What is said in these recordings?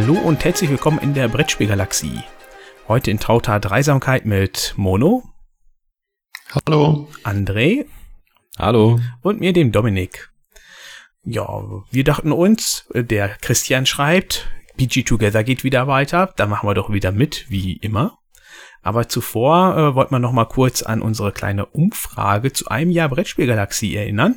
Hallo und herzlich willkommen in der Brettspielgalaxie. Heute in trauter Dreisamkeit mit Mono. Hallo. André. Hallo. Und mir, dem Dominik. Ja, wir dachten uns, der Christian schreibt, PG Together geht wieder weiter, da machen wir doch wieder mit, wie immer. Aber zuvor äh, wollten wir noch mal kurz an unsere kleine Umfrage zu einem Jahr Brettspielgalaxie erinnern.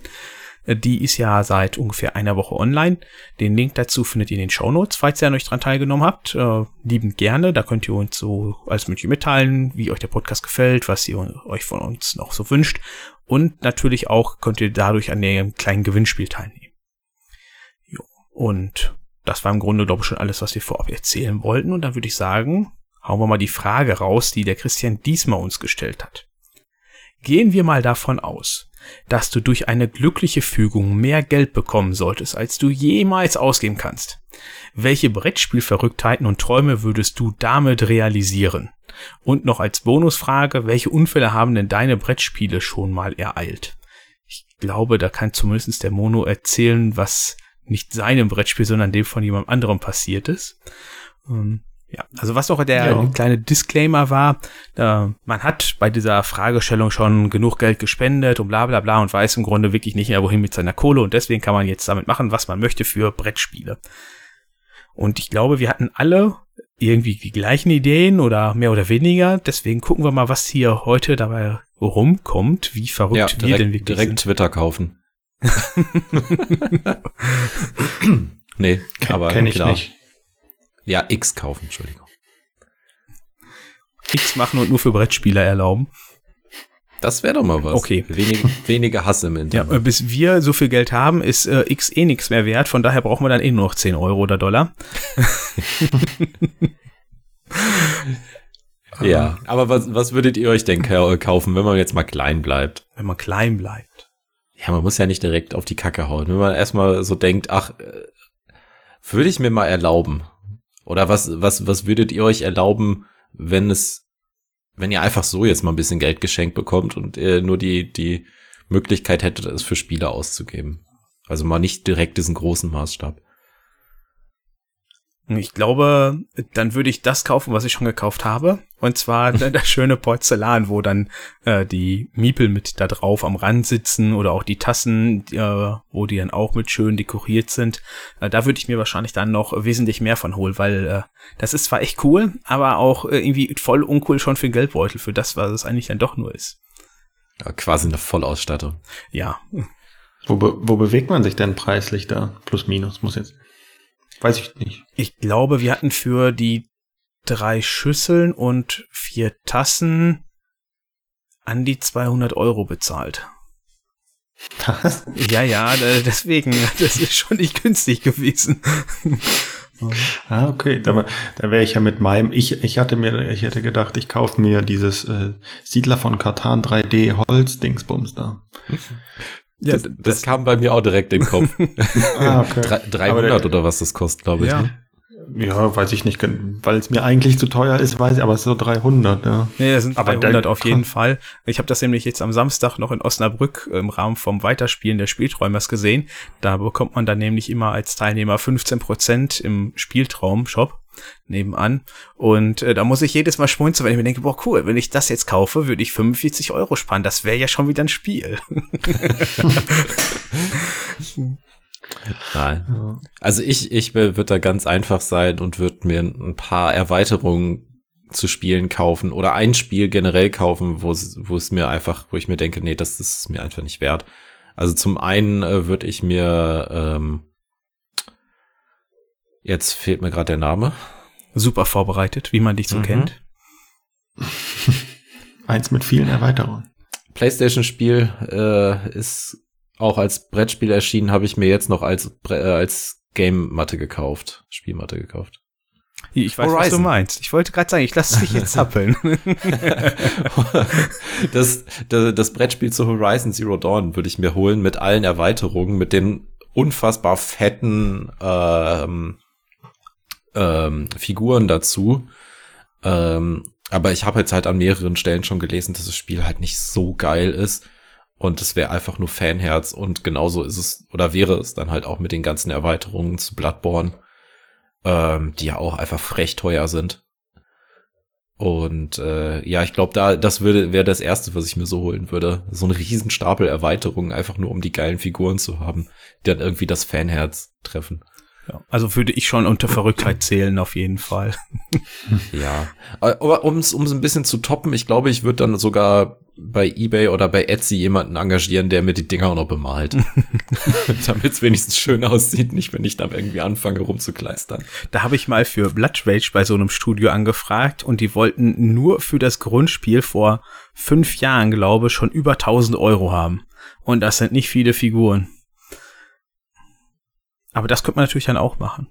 Äh, die ist ja seit ungefähr einer Woche online. Den Link dazu findet ihr in den Show Notes, falls ihr an euch dran teilgenommen habt. Äh, liebend gerne. Da könnt ihr uns so alles mögliche mitteilen, wie euch der Podcast gefällt, was ihr euch von uns noch so wünscht. Und natürlich auch könnt ihr dadurch an dem kleinen Gewinnspiel teilnehmen. Jo. Und das war im Grunde, glaube ich, schon alles, was wir vorab erzählen wollten. Und dann würde ich sagen, hauen wir mal die Frage raus, die der Christian diesmal uns gestellt hat. Gehen wir mal davon aus, dass du durch eine glückliche Fügung mehr Geld bekommen solltest, als du jemals ausgeben kannst. Welche Brettspielverrücktheiten und Träume würdest du damit realisieren? Und noch als Bonusfrage, welche Unfälle haben denn deine Brettspiele schon mal ereilt? Ich glaube, da kann zumindest der Mono erzählen, was nicht seinem Brettspiel, sondern dem von jemand anderem passiert ist. Ähm, ja, also was auch der ja. kleine Disclaimer war, äh, man hat bei dieser Fragestellung schon genug Geld gespendet und bla bla bla und weiß im Grunde wirklich nicht mehr, wohin mit seiner Kohle und deswegen kann man jetzt damit machen, was man möchte für Brettspiele. Und ich glaube, wir hatten alle irgendwie die gleichen Ideen oder mehr oder weniger, deswegen gucken wir mal, was hier heute dabei rumkommt, wie verrückt ja, direkt, wir denn wirklich direkt sind. Twitter kaufen. nee, aber kenn ich klar. nicht. Ja, X kaufen, Entschuldigung. X machen und nur für Brettspieler erlauben. Das wäre doch mal was. Okay. Wenig, weniger Hass im Internet. Ja, bis wir so viel Geld haben, ist äh, X eh nichts mehr wert. Von daher brauchen wir dann eh nur noch 10 Euro oder Dollar. ja, aber was, was würdet ihr euch denn kaufen, wenn man jetzt mal klein bleibt? Wenn man klein bleibt. Ja, man muss ja nicht direkt auf die Kacke hauen. Wenn man erstmal so denkt, ach, äh, würde ich mir mal erlauben. Oder was, was, was würdet ihr euch erlauben, wenn es, wenn ihr einfach so jetzt mal ein bisschen Geld geschenkt bekommt und ihr nur die, die Möglichkeit hättet, es für Spiele auszugeben? Also mal nicht direkt diesen großen Maßstab. Ich glaube, dann würde ich das kaufen, was ich schon gekauft habe. Und zwar das schöne Porzellan, wo dann äh, die Miepel mit da drauf am Rand sitzen oder auch die Tassen, äh, wo die dann auch mit schön dekoriert sind. Äh, da würde ich mir wahrscheinlich dann noch wesentlich mehr von holen, weil äh, das ist zwar echt cool, aber auch äh, irgendwie voll uncool schon für den Geldbeutel, für das, was es eigentlich dann doch nur ist. Ja, quasi eine Vollausstattung. Ja. Wo, be wo bewegt man sich denn preislich da? Plus, minus, muss jetzt. Weiß ich nicht. Ich glaube, wir hatten für die drei Schüsseln und vier Tassen an die 200 Euro bezahlt. Was? Ja, ja, deswegen, das ist schon nicht günstig gewesen. ah, okay. Da, da wäre ich ja mit meinem, ich, ich hatte mir, ich hätte gedacht, ich kaufe mir dieses äh, Siedler von Katan 3D Holz-Dingsbums da. Ja, das, das, kam bei mir auch direkt in den Kopf. ah, okay. 300 der, oder was das kostet, glaube ich. Ja. Ne? ja, weiß ich nicht, weil es mir eigentlich zu teuer ist, weiß ich, aber es ist so 300, ja. Nee, das sind aber 300 auf jeden Fall. Ich habe das nämlich jetzt am Samstag noch in Osnabrück im Rahmen vom Weiterspielen der Spielträumers gesehen. Da bekommt man dann nämlich immer als Teilnehmer 15 Prozent im Spieltraum-Shop nebenan. Und äh, da muss ich jedes Mal schmunzeln, wenn ich mir denke, boah, cool, wenn ich das jetzt kaufe, würde ich 45 Euro sparen. Das wäre ja schon wieder ein Spiel. Nein. Also ich, ich würde da ganz einfach sein und würde mir ein paar Erweiterungen zu Spielen kaufen oder ein Spiel generell kaufen, wo es, wo es mir einfach, wo ich mir denke, nee, das, ist mir einfach nicht wert. Also zum einen äh, würde ich mir ähm, Jetzt fehlt mir gerade der Name. Super vorbereitet, wie man dich so mhm. kennt. Eins mit vielen Erweiterungen. PlayStation-Spiel äh, ist auch als Brettspiel erschienen, habe ich mir jetzt noch als, äh, als Game-Matte gekauft, Spielmatte gekauft. Ich weiß, Horizon. was du meinst. Ich wollte gerade sagen, ich lasse dich jetzt zappeln. das, das, das Brettspiel zu Horizon Zero Dawn würde ich mir holen mit allen Erweiterungen, mit den unfassbar fetten ähm, ähm, Figuren dazu. Ähm, aber ich habe jetzt halt an mehreren Stellen schon gelesen, dass das Spiel halt nicht so geil ist. Und es wäre einfach nur Fanherz. Und genauso ist es, oder wäre es dann halt auch mit den ganzen Erweiterungen zu Bloodborne. ähm, die ja auch einfach frech teuer sind. Und äh, ja, ich glaube, da das würde wäre das erste, was ich mir so holen würde. So ein Riesenstapel Erweiterungen, einfach nur um die geilen Figuren zu haben, die dann irgendwie das Fanherz treffen. Ja, also würde ich schon unter Verrücktheit zählen, auf jeden Fall. ja, aber um es ein bisschen zu toppen, ich glaube, ich würde dann sogar bei eBay oder bei Etsy jemanden engagieren, der mir die Dinger auch noch bemalt. Damit es wenigstens schön aussieht, nicht wenn ich da irgendwie anfange rumzukleistern. Da habe ich mal für Blood Rage bei so einem Studio angefragt und die wollten nur für das Grundspiel vor fünf Jahren, glaube ich, schon über 1000 Euro haben. Und das sind nicht viele Figuren. Aber das könnte man natürlich dann auch machen.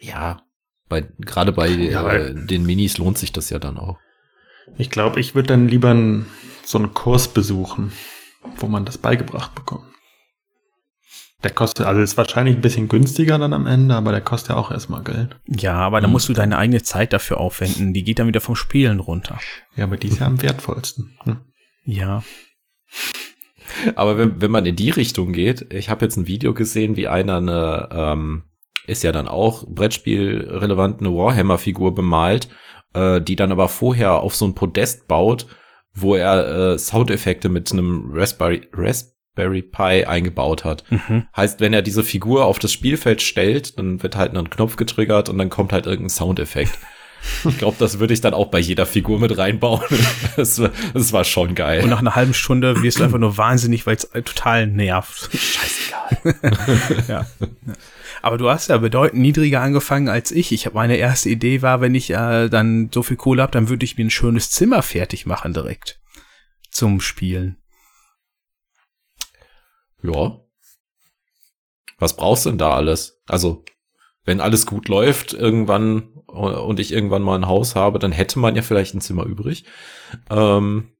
Ja, bei, gerade bei ja, äh, den Minis lohnt sich das ja dann auch. Ich glaube, ich würde dann lieber einen, so einen Kurs besuchen, wo man das beigebracht bekommt. Der kostet, also ist wahrscheinlich ein bisschen günstiger dann am Ende, aber der kostet ja auch erstmal Geld. Ja, aber da musst du deine eigene Zeit dafür aufwenden. Die geht dann wieder vom Spielen runter. Ja, aber die ist ja am wertvollsten. Hm. Ja. Aber wenn, wenn man in die Richtung geht, ich habe jetzt ein Video gesehen, wie einer eine, ähm, ist ja dann auch Brettspiel relevant, eine Warhammer-Figur bemalt, äh, die dann aber vorher auf so ein Podest baut, wo er äh, Soundeffekte mit einem Raspberry, Raspberry Pi eingebaut hat. Mhm. Heißt, wenn er diese Figur auf das Spielfeld stellt, dann wird halt ein Knopf getriggert und dann kommt halt irgendein Soundeffekt. Ich glaube, das würde ich dann auch bei jeder Figur mit reinbauen. Das, das, war schon geil. Und nach einer halben Stunde wirst du einfach nur wahnsinnig, weil es total nervt. Scheißegal. ja. Aber du hast ja bedeutend niedriger angefangen als ich. Ich habe meine erste Idee war, wenn ich äh, dann so viel Kohle habe, dann würde ich mir ein schönes Zimmer fertig machen direkt zum Spielen. Ja. Was brauchst du denn da alles? Also wenn alles gut läuft, irgendwann und ich irgendwann mal ein Haus habe, dann hätte man ja vielleicht ein Zimmer übrig. Ähm,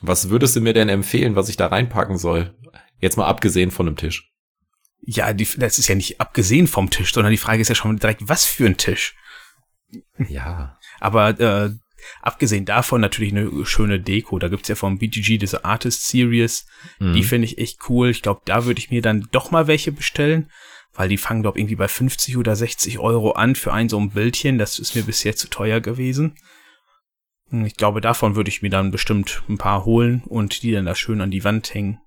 was würdest du mir denn empfehlen, was ich da reinpacken soll? Jetzt mal abgesehen von einem Tisch. Ja, die, das ist ja nicht abgesehen vom Tisch, sondern die Frage ist ja schon direkt, was für ein Tisch? Ja. Aber äh, abgesehen davon natürlich eine schöne Deko. Da gibt's ja vom BGG diese Artist Series. Mhm. Die finde ich echt cool. Ich glaube, da würde ich mir dann doch mal welche bestellen weil die fangen, glaube irgendwie bei 50 oder 60 Euro an für ein so ein Bildchen. Das ist mir bisher zu teuer gewesen. Ich glaube, davon würde ich mir dann bestimmt ein paar holen und die dann da schön an die Wand hängen.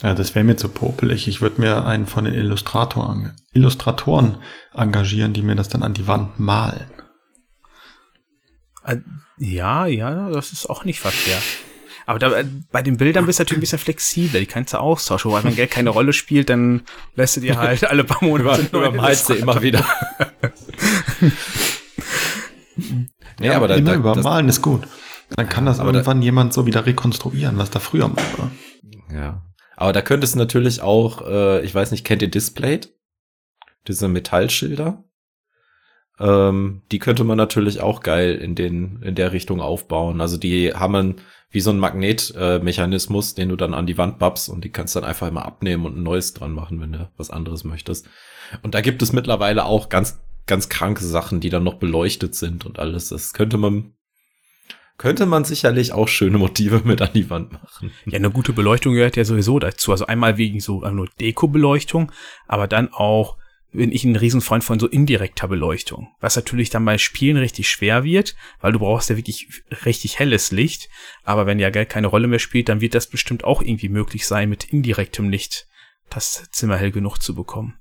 Ja, das wäre mir zu popelig. Ich würde mir einen von den Illustrator, Illustratoren engagieren, die mir das dann an die Wand malen. Äh, ja, ja, das ist auch nicht verkehrt. Aber da, bei den Bildern bist du natürlich ein bisschen flexibel, die kannst du austauschen. Weil wenn Geld keine Rolle spielt, dann lässt du dir halt alle paar Monate übermalst du immer wieder. ja, aber da, immer da, übermalen das, ist gut. Dann kann das irgendwann da, jemand so wieder rekonstruieren, was da früher mal war. Ja. Aber da könntest du natürlich auch, äh, ich weiß nicht, kennt ihr Displayed? Diese Metallschilder? Ähm, die könnte man natürlich auch geil in den in der Richtung aufbauen. Also die haben wie so ein Magnetmechanismus, äh, den du dann an die Wand babst und die kannst dann einfach immer abnehmen und ein neues dran machen, wenn du was anderes möchtest. Und da gibt es mittlerweile auch ganz ganz kranke Sachen, die dann noch beleuchtet sind und alles. Das könnte man könnte man sicherlich auch schöne Motive mit an die Wand machen. Ja, eine gute Beleuchtung gehört ja sowieso dazu. Also einmal wegen so äh, nur Deko-Beleuchtung, aber dann auch bin ich ein Riesenfreund von so indirekter Beleuchtung, was natürlich dann bei Spielen richtig schwer wird, weil du brauchst ja wirklich richtig helles Licht, aber wenn ja Geld keine Rolle mehr spielt, dann wird das bestimmt auch irgendwie möglich sein, mit indirektem Licht das Zimmer hell genug zu bekommen.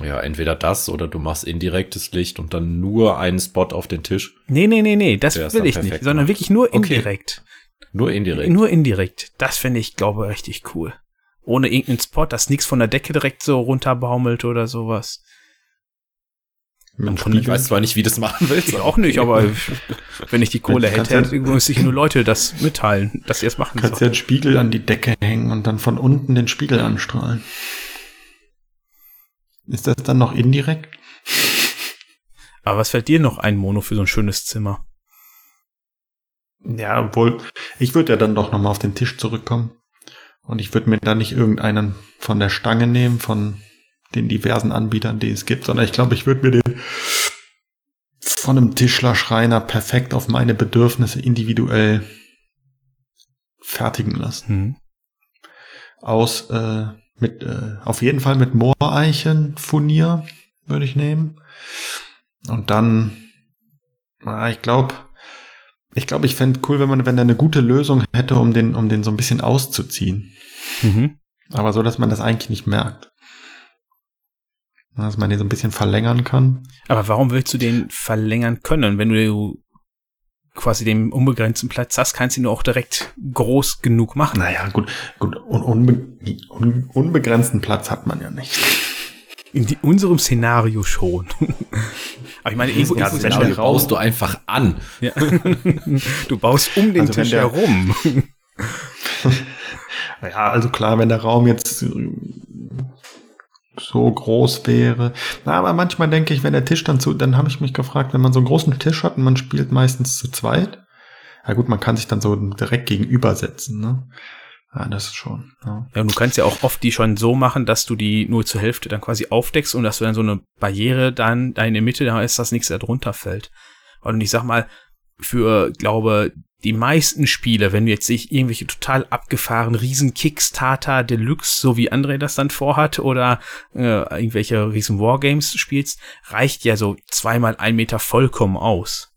Ja, entweder das oder du machst indirektes Licht und dann nur einen Spot auf den Tisch. Nee, nee, nee, nee, das will ich nicht, sondern wirklich nur indirekt. Okay. Nur indirekt. Nur indirekt. Das finde ich, glaube ich, richtig cool ohne irgendeinen Spot, dass nichts von der Decke direkt so runterbaumelt oder sowas. ich weiß zwar nicht, wie das machen willst. Ich auch nicht, aber wenn ich die Kohle hätte, ja, müsste ich nur Leute das mitteilen, dass sie es machen Kannst ja einen Spiegel an die Decke hängen und dann von unten den Spiegel anstrahlen. Ist das dann noch indirekt? Aber was fällt dir noch ein, Mono, für so ein schönes Zimmer? Ja, obwohl, ich würde ja dann doch nochmal auf den Tisch zurückkommen. Und ich würde mir da nicht irgendeinen von der Stange nehmen, von den diversen Anbietern, die es gibt, sondern ich glaube, ich würde mir den von einem Tischler, Schreiner perfekt auf meine Bedürfnisse individuell fertigen lassen. Hm. Aus, äh, mit, äh, auf jeden Fall mit Mooreichen, Furnier, würde ich nehmen. Und dann, ah, ich glaube, ich glaube, ich fände cool, wenn man, wenn er eine gute Lösung hätte, um den, um den so ein bisschen auszuziehen. Mhm. Aber so, dass man das eigentlich nicht merkt. Dass man den so ein bisschen verlängern kann. Aber warum willst du den verlängern können? Wenn du quasi den unbegrenzten Platz hast, kannst du ihn auch direkt groß genug machen. Naja, gut, gut, un, unbe, un, unbegrenzten Platz hat man ja nicht. In die, unserem Szenario schon. Aber ich meine, irgendwo, Ja, irgendwo Szenario der Raum. baust du einfach an. Ja. du baust um den Also Tisch der- herum. Ja, also klar, wenn der Raum jetzt äh, so groß wäre. Na, aber manchmal denke ich, wenn der Tisch dann zu, dann habe ich mich gefragt, wenn man so einen großen Tisch hat und man spielt meistens zu zweit. Ja gut, man kann sich dann so direkt gegenübersetzen, ne? Ja, das ist schon. Ja. Ja, und du kannst ja auch oft die schon so machen, dass du die nur zur Hälfte dann quasi aufdeckst und dass du dann so eine Barriere dann da in der Mitte, da ist, dass nichts da drunter fällt. Und ich sag mal, für, glaube, die meisten Spiele, wenn du jetzt sich irgendwelche total abgefahren riesen Kickstarter Deluxe, so wie André das dann vorhat, oder äh, irgendwelche riesen Wargames spielst, reicht ja so zweimal ein Meter vollkommen aus.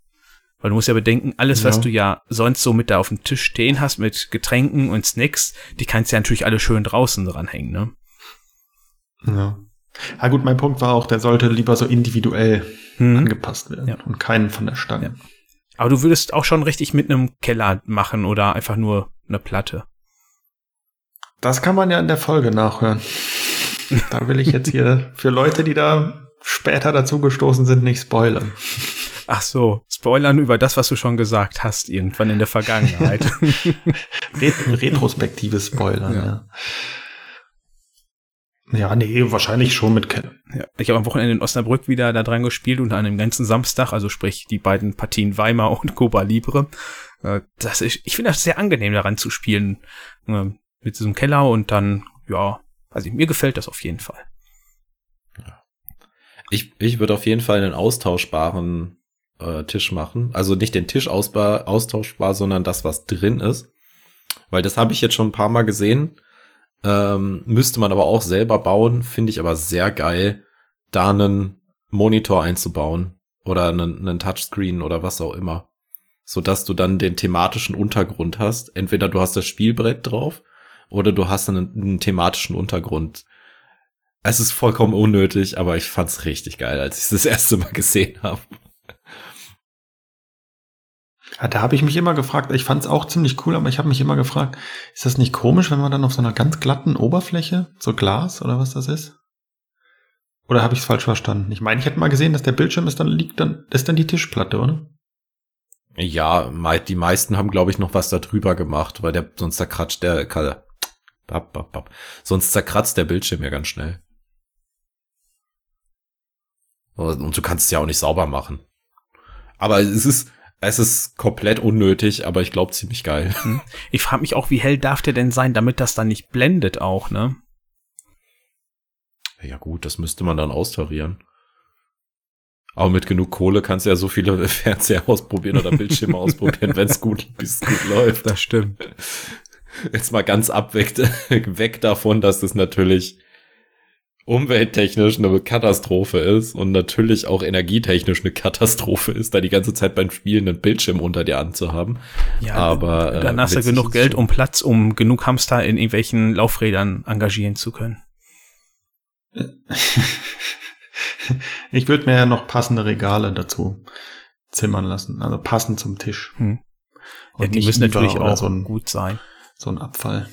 Weil du musst ja bedenken, alles, was Ja. du ja sonst so mit da auf dem Tisch stehen hast, mit Getränken und Snacks, die kannst du ja natürlich alle schön draußen dranhängen, ne? Ja. Ja gut, mein Punkt war auch, der sollte lieber so individuell Hm. angepasst werden Ja. und keinen von der Stange. Ja. Aber du würdest auch schon richtig mit einem Keller machen oder einfach nur eine Platte. Das kann man ja in der Folge nachhören. da will ich jetzt hier für Leute, die da später dazugestoßen sind, nicht spoilern. Ach so, Spoilern über das, was du schon gesagt hast, irgendwann in der Vergangenheit. Ret retrospektives Spoilern, Ja. ja. ja. nee, wahrscheinlich schon mit Keller. ja, ich habe am Wochenende in Osnabrück wieder da dran gespielt und an einem ganzen Samstag, also sprich die beiden Partien Weimar und Cuba Libre. Äh, Das ist, ich finde das sehr angenehm daran zu spielen, äh, mit diesem Keller und dann, ja, also mir gefällt das auf jeden Fall. Ich, ich würde auf jeden Fall einen austauschbaren äh, Tisch machen. Also nicht den Tisch austauschbar, sondern das, was drin ist. Weil das habe ich jetzt schon ein paar Mal gesehen. Ähm, müsste man aber auch selber bauen. Finde ich aber sehr geil, da einen Monitor einzubauen. Oder einen, einen Touchscreen oder was auch immer. Sodass du dann den thematischen Untergrund hast. Entweder du hast das Spielbrett drauf oder du hast einen, einen thematischen Untergrund. Es ist vollkommen unnötig, aber ich fand's richtig geil, als ich das erste Mal gesehen habe. Ja, da habe ich mich immer gefragt, ich fand es auch ziemlich cool, aber ich habe mich immer gefragt, ist das nicht komisch, wenn man dann auf so einer ganz glatten Oberfläche, so Glas oder was das ist? Oder habe ich es falsch verstanden? Ich meine, ich hätte mal gesehen, dass der Bildschirm ist, dann liegt dann, ist dann die Tischplatte, oder? Ja, die meisten haben, glaube ich, noch was da drüber gemacht, weil der sonst zerkratscht der. Bap, bap, bap. Sonst zerkratzt der Bildschirm ja ganz schnell. Und du kannst es ja auch nicht sauber machen. Aber es ist, es ist komplett unnötig, aber ich glaube ziemlich geil. Ich frage mich auch, wie hell darf der denn sein, damit das dann nicht blendet auch, ne? Ja gut, das müsste man dann austarieren. Aber mit genug Kohle kannst du ja so viele Fernseher ausprobieren oder Bildschirme ausprobieren, wenn es gut, bis gut läuft. Das stimmt. Jetzt mal ganz abweg, weg davon, dass das natürlich umwelttechnisch eine Katastrophe ist und natürlich auch energietechnisch eine Katastrophe ist, da die ganze Zeit beim Spielen einen Bildschirm unter dir anzuhaben. Ja, Aber, äh, dann hast du genug Geld um Platz, um genug Hamster in irgendwelchen Laufrädern engagieren zu können. Ich würde mir ja noch passende Regale dazu zimmern lassen, also passend zum Tisch. Hm. Und Ja, die müssen natürlich auch so ein, gut sein. so ein Abfall.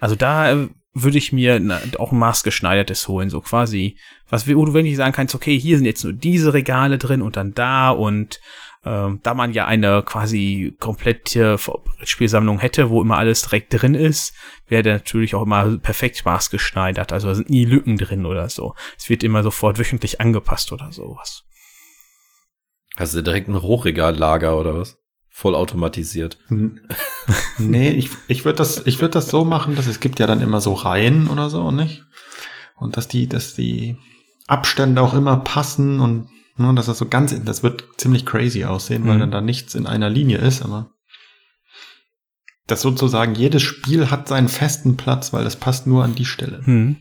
Also da äh, würde ich mir na, auch ein maßgeschneidertes holen, so quasi, was wo du wirklich sagen kannst, okay, hier sind jetzt nur diese Regale drin und dann da und ähm, da man ja eine quasi komplette Spielsammlung hätte, wo immer alles direkt drin ist, wäre der natürlich auch immer perfekt maßgeschneidert. Also da sind nie Lücken drin oder so. Es wird immer sofort wöchentlich angepasst oder sowas. Hast du direkt ein Hochregallager oder was? Voll automatisiert. Hm. nee, ich, ich würde das, ich würde das so machen, dass es gibt ja dann immer so Reihen oder so, nicht? Und dass die, dass die Abstände auch immer passen und ne, dass das so ganz, das wird ziemlich crazy aussehen, weil Mhm. dann da nichts in einer Linie ist, aber dass sozusagen jedes Spiel hat seinen festen Platz, weil das passt nur an die Stelle. Hm.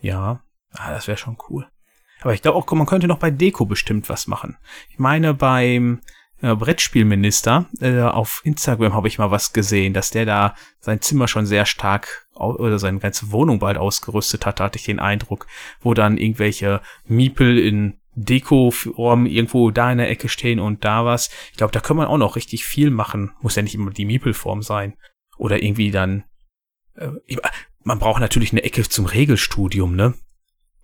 Ja, ah, das wäre schon cool. Aber ich glaube auch, man könnte noch bei Deko bestimmt was machen. Ich meine, beim äh, Brettspielminister äh, auf Instagram habe ich mal was gesehen, dass der da sein Zimmer schon sehr stark oder seine ganze Wohnung bald ausgerüstet hat, hatte ich den Eindruck, wo dann irgendwelche Miepel in Deko-Form irgendwo da in der Ecke stehen und da was. Ich glaube, da kann man auch noch richtig viel machen. Muss ja nicht immer die Miepel-Form sein. Oder irgendwie dann. Äh, man braucht natürlich eine Ecke zum Regelstudium, ne?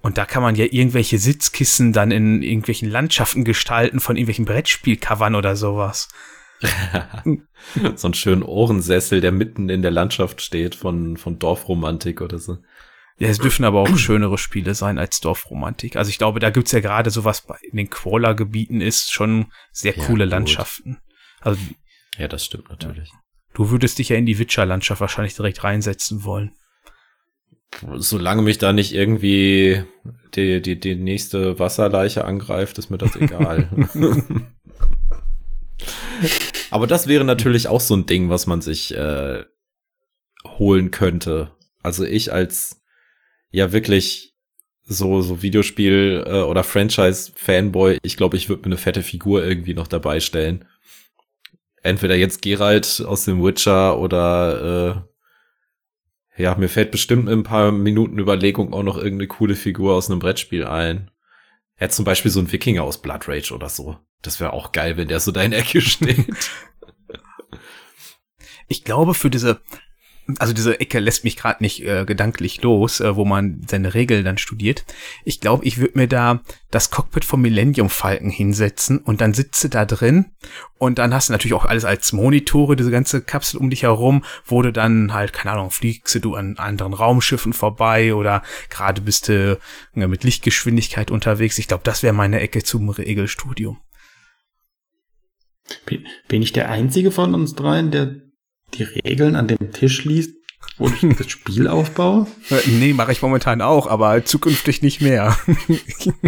Und da kann man ja irgendwelche Sitzkissen dann in irgendwelchen Landschaften gestalten von irgendwelchen Brettspielcovern oder sowas. so einen schönen Ohrensessel, der mitten in der Landschaft steht von, von Dorfromantik oder so. Ja, es dürfen aber auch schönere Spiele sein als Dorfromantik. Also ich glaube, da gibt's ja gerade sowas bei in den Qualler-Gebieten ist schon sehr ja, coole gut. Landschaften. Also, ja, das stimmt natürlich. Du würdest dich ja in die Witcher-Landschaft wahrscheinlich direkt reinsetzen wollen. Solange mich da nicht irgendwie die, die, die nächste Wasserleiche angreift, ist mir das egal. Aber das wäre natürlich auch so ein Ding, was man sich äh, holen könnte. Also ich als ja wirklich so, so Videospiel äh, oder Franchise-Fanboy, ich glaube, ich würde mir eine fette Figur irgendwie noch dabei stellen. Entweder jetzt Geralt aus dem Witcher oder äh, ja, mir fällt bestimmt in ein paar Minuten Überlegung auch noch irgendeine coole Figur aus einem Brettspiel ein. Ja, zum Beispiel so ein Wikinger aus Blood Rage oder so. Das wäre auch geil, wenn der so da in der Ecke steht. Ich glaube, für diese also diese Ecke lässt mich gerade nicht äh, gedanklich los, äh, wo man seine Regeln dann studiert. Ich glaube, ich würde mir da das Cockpit vom Millennium Falken hinsetzen und dann sitze da drin und dann hast du natürlich auch alles als Monitore, diese ganze Kapsel um dich herum, wo du dann halt, keine Ahnung, fliegst du an anderen Raumschiffen vorbei oder gerade bist du äh, mit Lichtgeschwindigkeit unterwegs. Ich glaube, das wäre meine Ecke zum Regelstudium. Bin ich der einzige von uns dreien, der die Regeln an dem Tisch liest, wo ich das Spiel aufbaue? Äh, nee, mache ich momentan auch, aber zukünftig nicht mehr.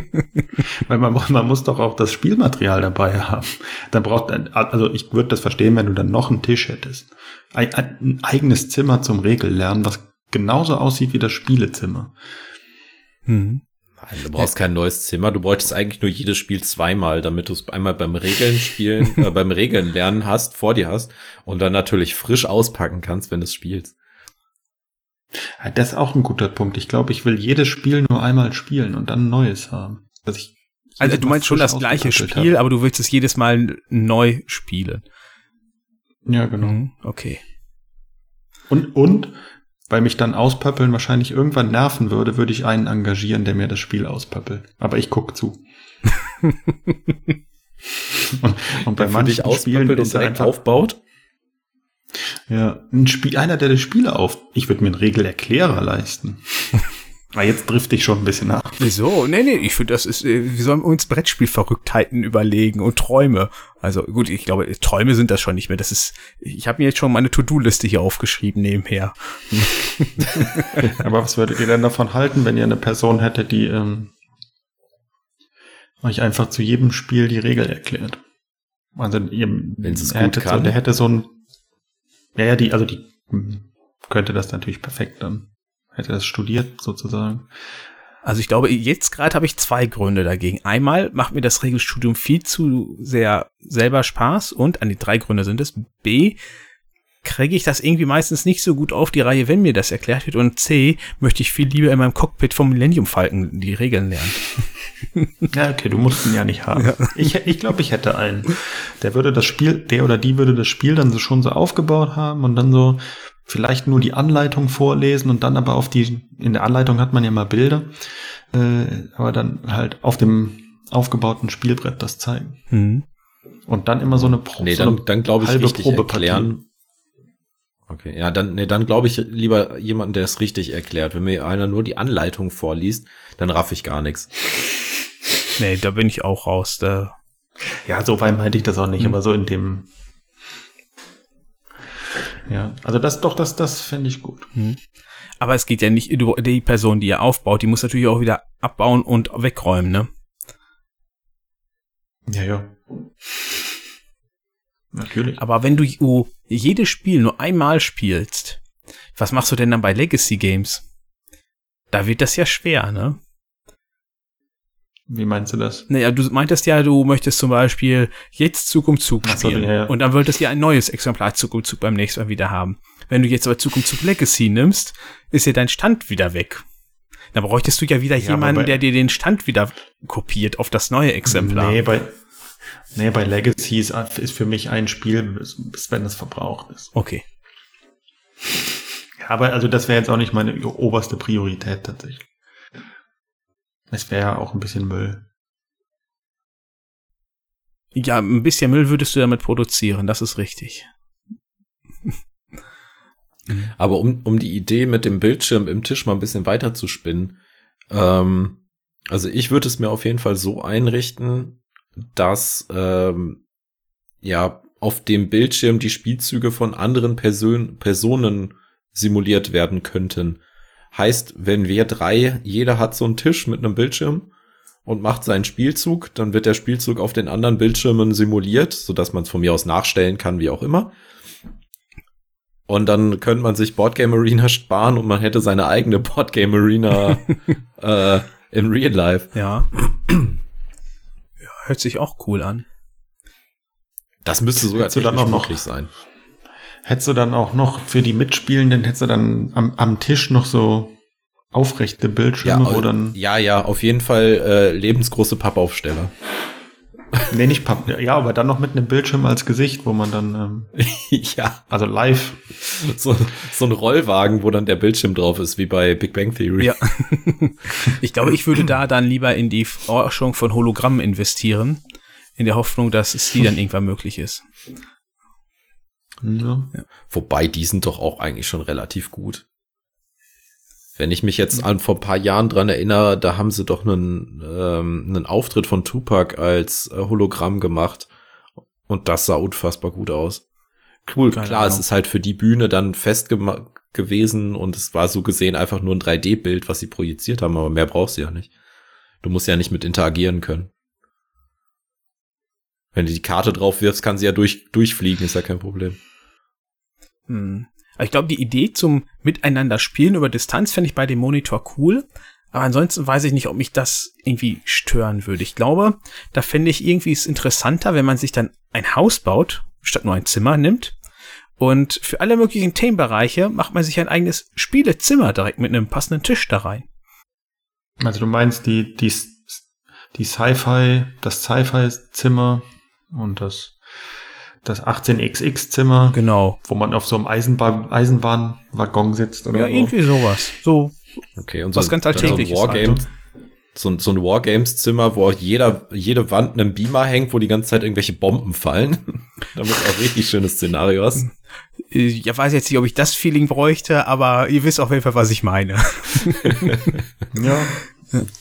Weil man, man muss doch auch das Spielmaterial dabei haben. Dann braucht, also ich würde das verstehen, wenn du dann noch einen Tisch hättest. Ein, ein eigenes Zimmer zum Regellernen, was genauso aussieht wie das Spielezimmer. Hm. Du brauchst kein neues Zimmer, du bräuchtest eigentlich nur jedes Spiel zweimal, damit du es einmal beim Regeln spielen, äh, beim Regeln lernen hast, vor dir hast und dann natürlich frisch auspacken kannst, wenn du es spielst. Das ist auch ein guter Punkt. Ich glaube, ich will jedes Spiel nur einmal spielen und dann ein neues haben. Also, ich also du meinst schon das gleiche Spiel, habe. aber du willst es jedes Mal neu spielen. Ja, genau. Mhm, okay. Und, und weil mich dann auspöppeln wahrscheinlich irgendwann nerven würde, würde ich einen engagieren, der mir das Spiel auspöppelt. Aber ich guck zu. und, und bei manchen Spielen ist er einfach aufbaut. Ja, ein Spiel, einer, der das Spiele auf. Ich würde mir einen Regelerklärer leisten. Aber jetzt trifft ich schon ein bisschen nach. Wieso? Nee, nee, ich finde, das ist, äh, wir sollen uns Brettspielverrücktheiten überlegen und Träume. Also gut, ich glaube, Träume sind das schon nicht mehr. Das ist, ich habe mir jetzt schon meine To-Do-Liste hier aufgeschrieben nebenher. Aber was würdet ihr denn davon halten, wenn ihr eine Person hättet, die ähm, euch einfach zu jedem Spiel die Regel erklärt? Also ihr, wenn es gut kann. So, der hätte so ein, ja, ja, die, also die hm, könnte das natürlich perfekt dann hätte das studiert sozusagen. Also ich glaube, jetzt gerade habe ich zwei Gründe dagegen. Einmal macht mir das Regelstudium viel zu sehr selber Spaß und an die drei Gründe sind es. B, kriege ich das irgendwie meistens nicht so gut auf die Reihe, wenn mir das erklärt wird. Und C, möchte ich viel lieber in meinem Cockpit vom Millennium Falken die Regeln lernen. Ja, okay, du musst ihn ja nicht haben. Ja. Ich, ich glaube, ich hätte einen. Der würde das Spiel, der oder die würde das Spiel dann so schon so aufgebaut haben und dann so vielleicht nur die Anleitung vorlesen und dann aber auf die, in der Anleitung hat man ja mal Bilder, äh, aber dann halt auf dem aufgebauten Spielbrett das zeigen. Mhm. Und dann immer so eine Probe. Nee, dann, so dann glaube ich richtig erklären. Okay, ja, dann, nee, dann glaube ich lieber jemanden, der es richtig erklärt. Wenn mir einer nur die Anleitung vorliest, dann raff ich gar nichts. Nee, da bin ich auch raus. Da. Ja, so weit meinte ich das auch nicht, mhm. aber so in dem, ja, also das doch, das, das fände ich gut. Hm. Aber es geht ja nicht, die Person, die ihr aufbaut, die muss natürlich auch wieder abbauen und wegräumen, ne? Ja, ja. Natürlich. Aber wenn du jedes Spiel nur einmal spielst, was machst du denn dann bei Legacy Games? Da wird das ja schwer, ne? Wie meinst du das? Naja, du meintest ja, du möchtest zum Beispiel jetzt Zug um Zug Ach so, spielen. ja, ja. Und dann wolltest du ja ein neues Exemplar Zug um Zug beim nächsten Mal wieder haben. Wenn du jetzt aber Zug um Zug Legacy nimmst, ist ja dein Stand wieder weg. Dann bräuchtest du ja wieder Ja, jemanden, der dir den Stand wieder kopiert auf das neue Exemplar. Nee, bei, nee, bei Legacy ist, ist für mich ein Spiel, bis, wenn es verbraucht ist. Okay. Aber also das wäre jetzt auch nicht meine oberste Priorität tatsächlich. Es wäre ja auch ein bisschen Müll. Ja, ein bisschen Müll würdest du damit produzieren, das ist richtig. Aber um, um die Idee mit dem Bildschirm im Tisch mal ein bisschen weiter zu spinnen, ähm, also ich würde es mir auf jeden Fall so einrichten, dass ähm, ja auf dem Bildschirm die Spielzüge von anderen Persön Personen simuliert werden könnten. Heißt, wenn wir drei, jeder hat so einen Tisch mit einem Bildschirm und macht seinen Spielzug, dann wird der Spielzug auf den anderen Bildschirmen simuliert, so dass man es von mir aus nachstellen kann, wie auch immer. Und dann könnte man sich Boardgame Arena sparen und man hätte seine eigene Boardgame Arena äh, in Real Life. Ja. ja. Hört sich auch cool an. Das müsste sogar Hättest dann noch- möglich sein. Hättest du dann auch noch für die Mitspielenden, hättest du dann am, am Tisch noch so aufrechte Bildschirme, wo dann, ja, ja, auf jeden Fall äh, lebensgroße Pappaufsteller. nee, nicht Papp, ja, aber dann noch mit einem Bildschirm als Gesicht, wo man dann, ähm, ja, also live, so, so ein Rollwagen, wo dann der Bildschirm drauf ist, wie bei Big Bang Theory. Ja. ich glaube, ich würde da dann lieber in die Forschung von Hologrammen investieren, in der Hoffnung, dass es die dann irgendwann möglich ist. Ja. Wobei, die sind doch auch eigentlich schon relativ gut. Wenn ich mich jetzt an vor ein paar Jahren dran erinnere, da haben sie doch einen, ähm, einen Auftritt von Tupac als äh, Hologramm gemacht. Und das sah unfassbar gut aus. Cool, Keine klar, es Ahnung. ist halt für die Bühne dann fest gewesen und es war so gesehen einfach nur ein 3D-Bild, was sie projiziert haben, aber mehr brauchst du ja nicht. Du musst ja nicht mit interagieren können. Wenn du die Karte drauf wirfst, kann sie ja durch, durchfliegen, ist ja kein Problem. Hm. Aber ich glaube, die Idee zum Miteinander spielen über Distanz fände ich bei dem Monitor cool. Aber ansonsten weiß ich nicht, ob mich das irgendwie stören würde. Ich glaube, da fände ich irgendwie es interessanter, wenn man sich dann ein Haus baut, statt nur ein Zimmer nimmt. Und für alle möglichen Themenbereiche macht man sich ein eigenes Spielezimmer direkt mit einem passenden Tisch da rein. Also du meinst die, die, die Sci-Fi, das Sci-Fi-Zimmer und das, das 18XX-Zimmer, Genau. wo man auf so einem Eisenbahn, Eisenbahnwaggon sitzt oder Ja, so. irgendwie sowas. So, Okay, und Was ganz Alltägliches so ein halt. So, ein- so ein Wargames-Zimmer, wo auch jeder, jede Wand einem Beamer hängt, wo die ganze Zeit irgendwelche Bomben fallen. Damit auch richtig schönes Szenario hast. äh, ja, weiß jetzt nicht, ob ich das Feeling bräuchte, aber ihr wisst auf jeden Fall, was ich meine. Ja,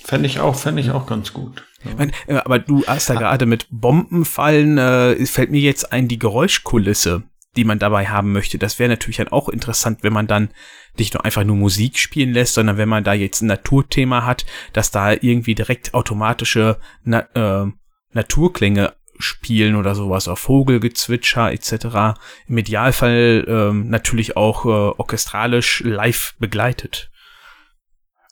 fände ich auch, fände ich auch ganz gut. Ich mein, äh, aber du hast da gerade mit Bombenfallen, äh, fällt mir jetzt ein, die Geräuschkulisse, die man dabei haben möchte. Das wäre natürlich dann auch interessant, wenn man dann nicht nur einfach nur Musik spielen lässt, sondern wenn man da jetzt ein Naturthema hat, dass da irgendwie direkt automatische Na äh, Naturklänge spielen oder sowas, auch Vogelgezwitscher etc. Im Idealfall ähm, natürlich auch äh, orchestralisch live begleitet.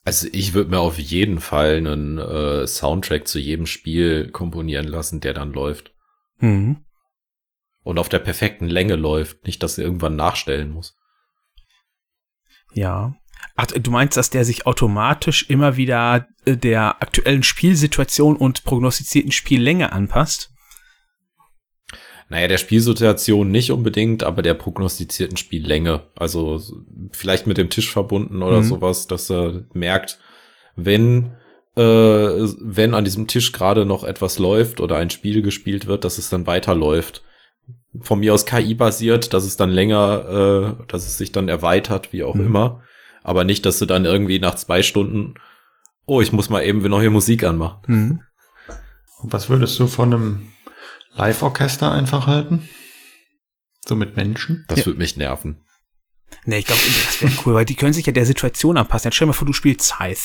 Also ich würde mir auf jeden Fall einen äh, Soundtrack zu jedem Spiel komponieren lassen, der dann läuft. Mhm. Und auf der perfekten Länge läuft. Nicht, dass er irgendwann nachstellen muss. Ja. Ach, du meinst, dass der sich automatisch immer wieder äh, der aktuellen Spielsituation und prognostizierten Spiellänge anpasst? Naja, der Spielsituation nicht unbedingt, aber der prognostizierten Spiellänge. Also vielleicht mit dem Tisch verbunden oder Mhm. sowas, dass er merkt, wenn, äh, wenn an diesem Tisch gerade noch etwas läuft oder ein Spiel gespielt wird, dass es dann weiterläuft. Von mir aus KI basiert, dass es dann länger, äh, dass es sich dann erweitert, wie auch Mhm. immer. Aber nicht, dass du dann irgendwie nach zwei Stunden, oh, ich muss mal eben neue Musik anmachen. Mhm. Was würdest du von einem Live-Orchester einfach halten? So mit Menschen? Das Ja. würde mich nerven. Nee, ich glaube, das wäre cool, weil die können sich ja der Situation anpassen. Jetzt stell dir mal vor, du spielst Scythe.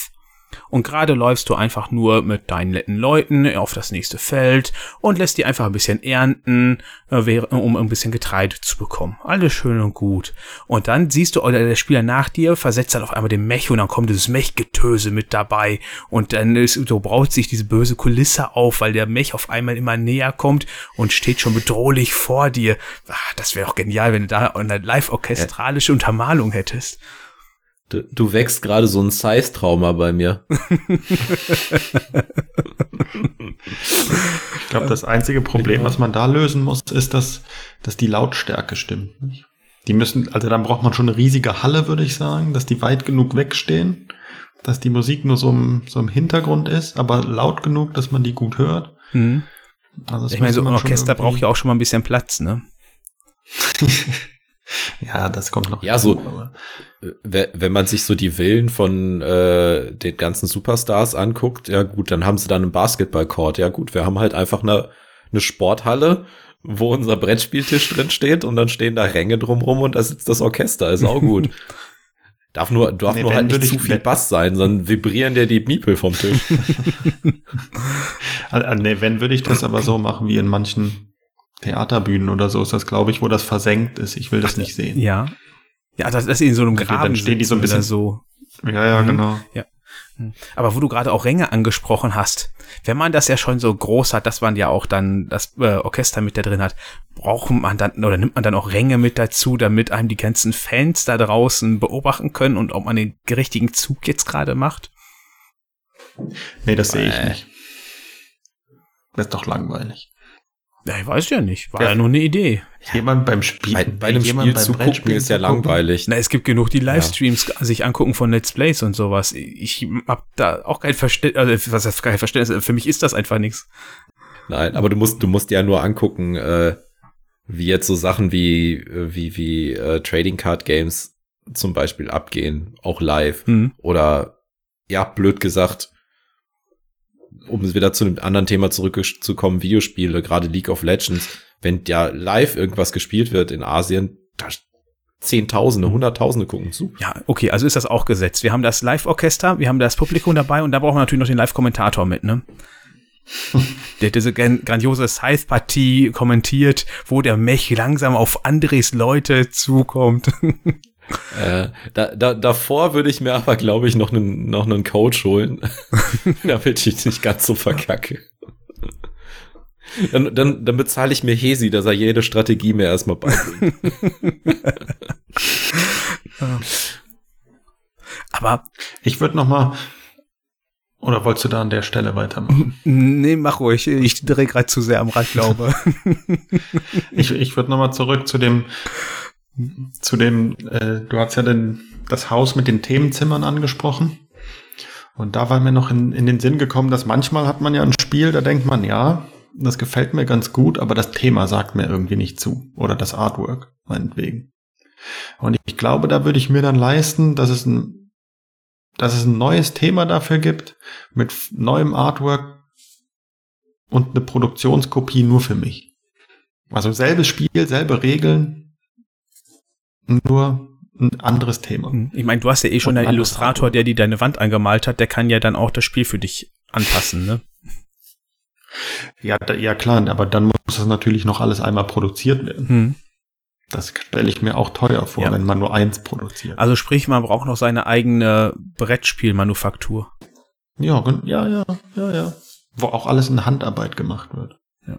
Und gerade läufst du einfach nur mit deinen netten Leuten auf das nächste Feld und lässt die einfach ein bisschen ernten, äh, um ein bisschen Getreide zu bekommen. Alles schön und gut. Und dann siehst du, oder der Spieler nach dir versetzt dann auf einmal den Mech und dann kommt dieses Mechgetöse mit dabei. Und dann ist, so braut sich diese böse Kulisse auf, weil der Mech auf einmal immer näher kommt und steht schon bedrohlich vor dir. Ach, das wäre auch genial, wenn du da eine live-orchestralische Untermalung hättest. Du, du wächst gerade so ein Size-Trauma bei mir. ich glaube, das einzige Problem, was man da lösen muss, ist, dass, dass die Lautstärke stimmt. Die müssen, also dann braucht man schon eine riesige Halle, würde ich sagen, dass die weit genug wegstehen, dass die Musik nur so im, so im Hintergrund ist, aber laut genug, dass man die gut hört. Mhm. Also ich meine, so ein Orchester braucht ja auch schon mal ein bisschen Platz, ne? Ja, das kommt noch. Ja, so. Äh, wenn man sich so die Villen von äh, den ganzen Superstars anguckt, ja gut, dann haben sie dann einen Basketballcourt. Ja gut, wir haben halt einfach eine, eine Sporthalle, wo unser Brettspieltisch drin steht und dann stehen da Ränge drumrum und da sitzt das Orchester, ist auch gut. darf nur, darf nee, nur halt nicht zu viel Bass sein, sondern vibrieren dir die Miepel vom Tisch. also, nee, wenn würde ich das aber so machen wie in manchen Theaterbühnen oder so ist das, glaube ich, wo das versenkt ist. Ich will das nicht sehen. Ja. Ja, das ist in so einem Graben. Dann stehen die so ein bisschen so. Ja, ja, mhm. genau. Ja. Mhm. Aber wo du gerade auch Ränge angesprochen hast, wenn man das ja schon so groß hat, dass man ja auch dann das äh, Orchester mit da drin hat, braucht man dann oder nimmt man dann auch Ränge mit dazu, damit einem die ganzen Fans da draußen beobachten können und ob man den richtigen Zug jetzt gerade macht? Nee, das sehe ich nicht. Das ist doch langweilig. Ja, ich weiß ja nicht. War ja, ja nur eine Idee. Jemand beim Spiel. Bei, bei einem Spiel zu gucken ist ja langweilig. Na, es gibt genug, die Livestreams ja. sich angucken von Let's Plays und sowas. Ich hab da auch kein Verständnis, also was heißt kein Verständnis, für mich ist das einfach nichts. Nein, aber du musst, du musst ja nur angucken, äh, wie jetzt so Sachen wie, wie, wie äh, Trading Card Games zum Beispiel abgehen, auch live. Mhm. Oder ja, blöd gesagt, um wieder zu einem anderen Thema zurückzukommen, Videospiele, gerade League of Legends, wenn ja live irgendwas gespielt wird in Asien, da Zehntausende, Hunderttausende gucken zu. Ja, okay, also ist das auch gesetzt. Wir haben das Live-Orchester, wir haben das Publikum dabei und da brauchen wir natürlich noch den Live-Kommentator mit, ne? der diese grandiose Scythe-Partie kommentiert, wo der Mech langsam auf Andres Leute zukommt. Äh, da, da, davor würde ich mir aber, glaube ich, noch einen, noch einen Coach holen, damit ich nicht ganz so verkacke. Dann, dann, dann bezahle ich mir Hesi, dass er jede Strategie mir erstmal beibringt. aber ich würde noch mal oder wolltest du da an der Stelle weitermachen? Nee, mach ruhig. Ich drehe gerade zu sehr am Rad, glaube. ich ich würde nochmal zurück zu dem zu dem, äh, du hast ja den, das Haus mit den Themenzimmern angesprochen. Und da war mir noch in, in den Sinn gekommen, dass manchmal hat man ja ein Spiel, da denkt man, ja, das gefällt mir ganz gut, aber das Thema sagt mir irgendwie nicht zu. Oder das Artwork, meinetwegen. Und ich glaube, da würde ich mir dann leisten, dass es ein, dass es ein neues Thema dafür gibt, mit neuem Artwork und eine Produktionskopie nur für mich. Also selbes Spiel, selbe Regeln, nur ein anderes Thema. Hm. Ich meine, du hast ja eh schon einen Illustrator, der dir deine Wand angemalt hat, der kann ja dann auch das Spiel für dich anpassen, ne? Ja, da, ja klar, aber dann muss das natürlich noch alles einmal produziert werden. Hm. Das stelle ich mir auch teuer vor, ja. wenn man nur eins produziert. Also sprich, man braucht noch seine eigene Brettspielmanufaktur. Ja, ja, ja, ja, ja. Wo auch alles in Handarbeit gemacht wird. Ja.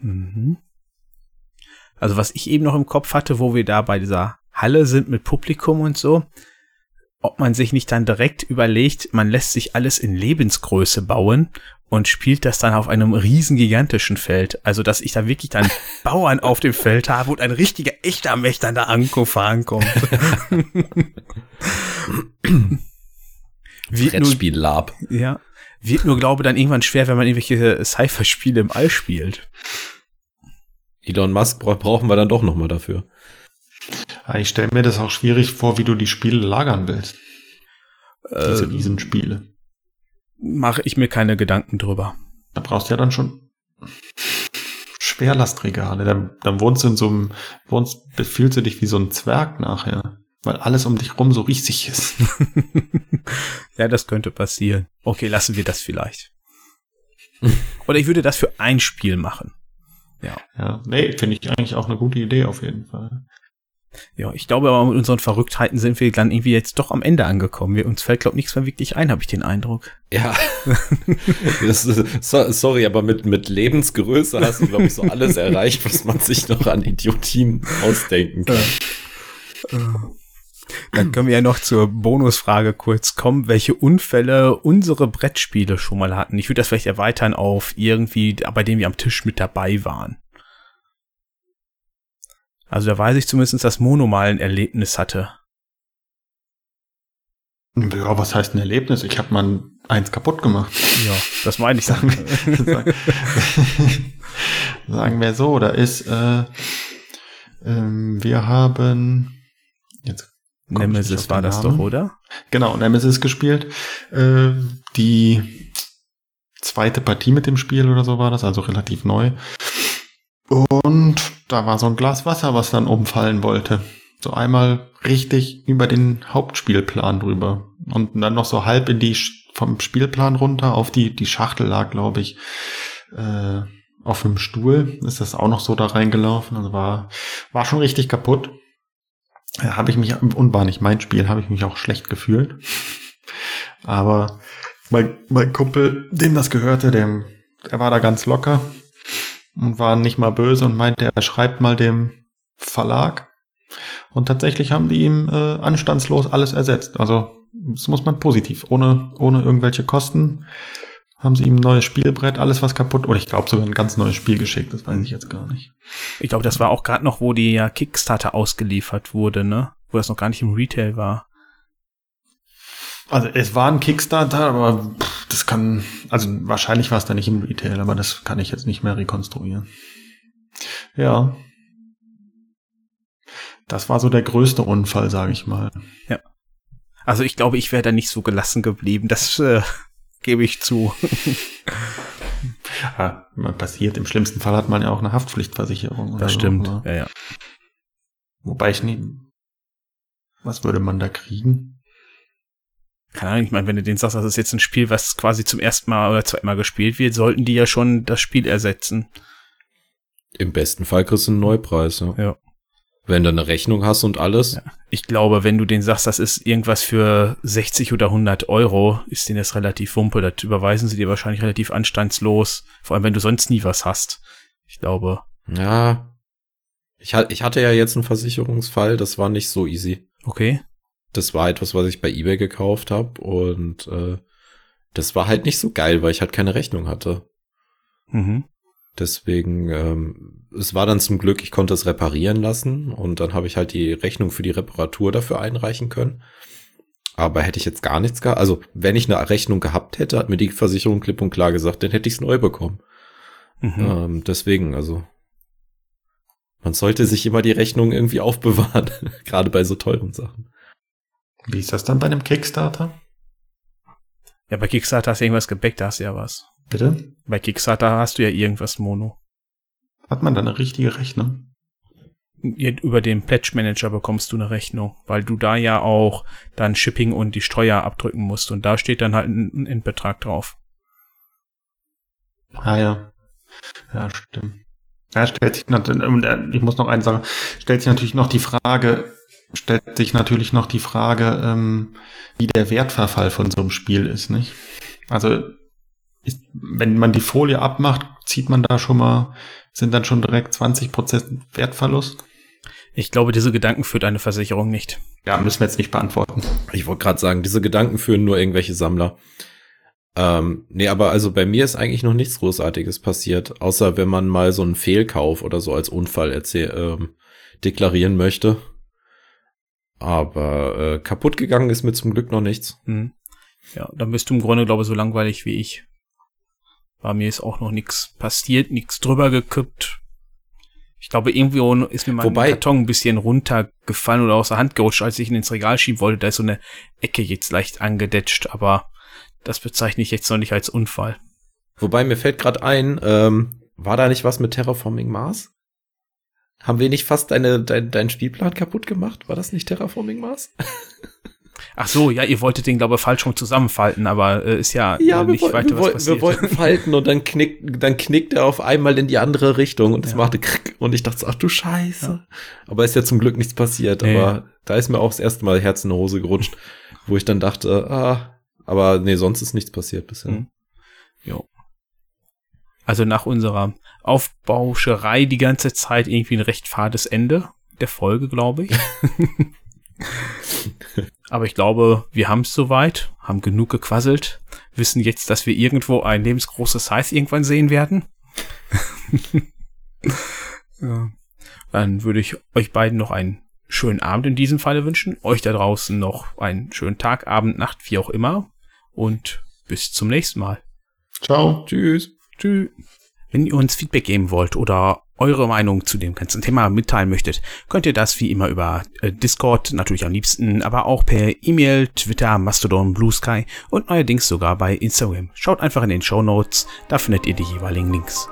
Mhm. Also was ich eben noch im Kopf hatte, wo wir da bei dieser Halle sind mit Publikum und so, ob man sich nicht dann direkt überlegt, man lässt sich alles in Lebensgröße bauen und spielt das dann auf einem riesen gigantischen Feld. Also, dass ich da wirklich dann Bauern auf dem Feld habe und ein richtiger, echter Mech dann da angefahren kommt. Brettspiel-Lab. Ja. Wird nur, glaube dann irgendwann schwer, wenn man irgendwelche Cypher-Spiele im All spielt. Elon Musk brauchen wir dann doch nochmal dafür. Ich stelle mir das auch schwierig vor, wie du die Spiele lagern willst. Diese ähm, Riesenspiele. Mache ich mir keine Gedanken drüber. Da brauchst du ja dann schon Schwerlastregale. Dann, dann wohnst du in so einem, wohnst, fühlst du dich wie so ein Zwerg nachher. weil alles um dich rum so riesig ist. ja, das könnte passieren. Okay, lassen wir das vielleicht. Oder ich würde das für ein Spiel machen. Ja. Ja, nee, finde ich eigentlich auch eine gute Idee auf jeden Fall. Ja, ich glaube aber mit unseren Verrücktheiten sind wir dann irgendwie jetzt doch am Ende angekommen. Wir, uns fällt, glaube ich, nichts mehr wirklich ein, habe ich den Eindruck. Ja. das, so, sorry, aber mit, mit Lebensgröße hast du, glaube ich, so alles erreicht, was man sich noch an Idiotien ausdenken kann. Dann können wir ja noch zur Bonusfrage kurz kommen, welche Unfälle unsere Brettspiele schon mal hatten. Ich würde das vielleicht erweitern auf irgendwie, bei denen wir am Tisch mit dabei waren. Also da weiß ich zumindest, dass Mono mal ein Erlebnis hatte. Ja, was heißt ein Erlebnis? Ich habe mal eins kaputt gemacht. Ja, das meine ich. Sagen, sagen, sagen wir so, da ist, äh, ähm, wir haben jetzt Nemesis war das doch, oder? Genau, Nemesis gespielt. Äh, die zweite Partie mit dem Spiel oder so war das, also relativ neu. Und da war so ein Glas Wasser, was dann umfallen wollte. So einmal richtig über den Hauptspielplan drüber. Und dann noch so halb in die vom Spielplan runter auf die, die Schachtel lag, glaube ich, äh, auf einem Stuhl. Ist das auch noch so da reingelaufen. Also war, war schon richtig kaputt. Habe ich mich, und war nicht mein Spiel, habe ich mich auch schlecht gefühlt. Aber mein, mein Kumpel, dem das gehörte, dem, der war da ganz locker und war nicht mal böse und meinte, er schreibt mal dem Verlag. Und tatsächlich haben die ihm äh, anstandslos alles ersetzt. Also das muss man positiv, ohne, ohne irgendwelche Kosten haben sie ihm ein neues Spielbrett, alles was kaputt, oder ich glaube sogar ein ganz neues Spiel geschickt, das weiß ich jetzt gar nicht. Ich glaube, das war auch gerade noch, wo die ja Kickstarter ausgeliefert wurde, ne? Wo das noch gar nicht im Retail war. Also es war ein Kickstarter, aber das kann, also wahrscheinlich war es da nicht im Retail, aber das kann ich jetzt nicht mehr rekonstruieren. Ja. Das war so der größte Unfall, sage ich mal. Ja. Also ich glaube, ich wäre da nicht so gelassen geblieben. Das äh, gebe ich zu. ja, passiert. Im schlimmsten Fall hat man ja auch eine Haftpflichtversicherung. Das stimmt. So, ja, ja. Wobei ich nie. Was würde man da kriegen? Keine Ahnung, ich meine, wenn du denen sagst, das ist jetzt ein Spiel, was quasi zum ersten Mal oder zweimal gespielt wird, sollten die ja schon das Spiel ersetzen. Im besten Fall kriegst du einen Neupreis, ja. ja. Wenn du eine Rechnung hast und alles. Ja. Ich glaube, wenn du denen sagst, das ist irgendwas für 60 oder 100 Euro, ist denen das relativ wumpe. Das überweisen sie dir wahrscheinlich relativ anstandslos. Vor allem, wenn du sonst nie was hast. Ich glaube. Ja. Ich, ich hatte ja jetzt einen Versicherungsfall, das war nicht so easy. Okay. Das war etwas, was ich bei eBay gekauft habe und äh, das war halt nicht so geil, weil ich halt keine Rechnung hatte. Mhm. Deswegen, ähm, es war dann zum Glück, ich konnte es reparieren lassen und dann habe ich halt die Rechnung für die Reparatur dafür einreichen können. Aber hätte ich jetzt gar nichts gehabt, also wenn ich eine Rechnung gehabt hätte, hat mir die Versicherung klipp und klar gesagt, dann hätte ich es neu bekommen. Mhm. Ähm, deswegen, also man sollte sich immer die Rechnung irgendwie aufbewahren, gerade bei so teuren Sachen. Wie ist das dann bei einem Kickstarter? Ja, bei Kickstarter hast du irgendwas gebackt, da hast du ja was. Bitte? Bei Kickstarter hast du ja irgendwas Mono. Hat man da eine richtige Rechnung? Über den Pledge Manager bekommst du eine Rechnung, weil du da ja auch dann Shipping und die Steuer abdrücken musst und da steht dann halt ein Endbetrag drauf. Ah ja. Ja, stimmt. Ja, stellt sich ich muss noch eins sagen, stellt sich natürlich noch die Frage, stellt sich natürlich noch die Frage, ähm, wie der Wertverfall von so einem Spiel ist, nicht? Also ist, wenn man die Folie abmacht, zieht man da schon mal, sind dann schon direkt 20 Prozent Wertverlust? Ich glaube, diese Gedanken führt eine Versicherung nicht. Ja, müssen wir jetzt nicht beantworten. Ich wollte gerade sagen, diese Gedanken führen nur irgendwelche Sammler. Ähm, nee, aber also bei mir ist eigentlich noch nichts Großartiges passiert, außer wenn man mal so einen Fehlkauf oder so als Unfall erzähl ähm, deklarieren möchte. Aber äh, kaputt gegangen ist mir zum Glück noch nichts. Hm. Ja, dann bist du im Grunde, glaube ich, so langweilig wie ich. Bei mir ist auch noch nichts passiert, nichts drüber gekippt. Ich glaube, irgendwo ist mir mein Wobei, Karton ein bisschen runtergefallen oder aus der Hand gerutscht, als ich ihn ins Regal schieben wollte. Da ist so eine Ecke jetzt leicht angedetscht, aber das bezeichne ich jetzt noch nicht als Unfall. Wobei mir fällt gerade ein, ähm, war da nicht was mit Terraforming Mars? Haben wir nicht fast deine, dein, deinen Spielplan kaputt gemacht? War das nicht Terraforming Mars? Ach so, ja, ihr wolltet den, glaube ich, falsch rum zusammenfalten, aber äh, ist ja, ja äh, nicht wir, weiter wir, was wollten, passiert. wir wollten falten und dann knickt, dann knickt er auf einmal in die andere Richtung und es Ja. machte krick und ich dachte, so, ach du Scheiße. Aber ist ja zum Glück nichts passiert. Nee. Aber da ist mir auch das erste Mal Herz in die Hose gerutscht, wo ich dann dachte, ah, aber nee, sonst ist nichts passiert bisher. Hm. Jo. Also nach unserer Aufbauscherei die ganze Zeit irgendwie ein recht fades Ende der Folge, glaube ich. Aber ich glaube, wir haben es soweit, haben genug gequasselt, wissen jetzt, dass wir irgendwo ein lebensgroßes Scythe irgendwann sehen werden. ja. Dann würde ich euch beiden noch einen schönen Abend in diesem Falle wünschen. Euch da draußen noch einen schönen Tag, Abend, Nacht, wie auch immer. Und bis zum nächsten Mal. Ciao. Tschüss. Tschüss. Wenn ihr uns Feedback geben wollt oder eure Meinung zu dem ganzen Thema mitteilen möchtet, könnt ihr das wie immer über äh, Discord, natürlich am liebsten, aber auch per E-Mail, Twitter, Mastodon, Blue Sky und neuerdings sogar bei Instagram. Schaut einfach in den Show Notes, da findet ihr die jeweiligen Links.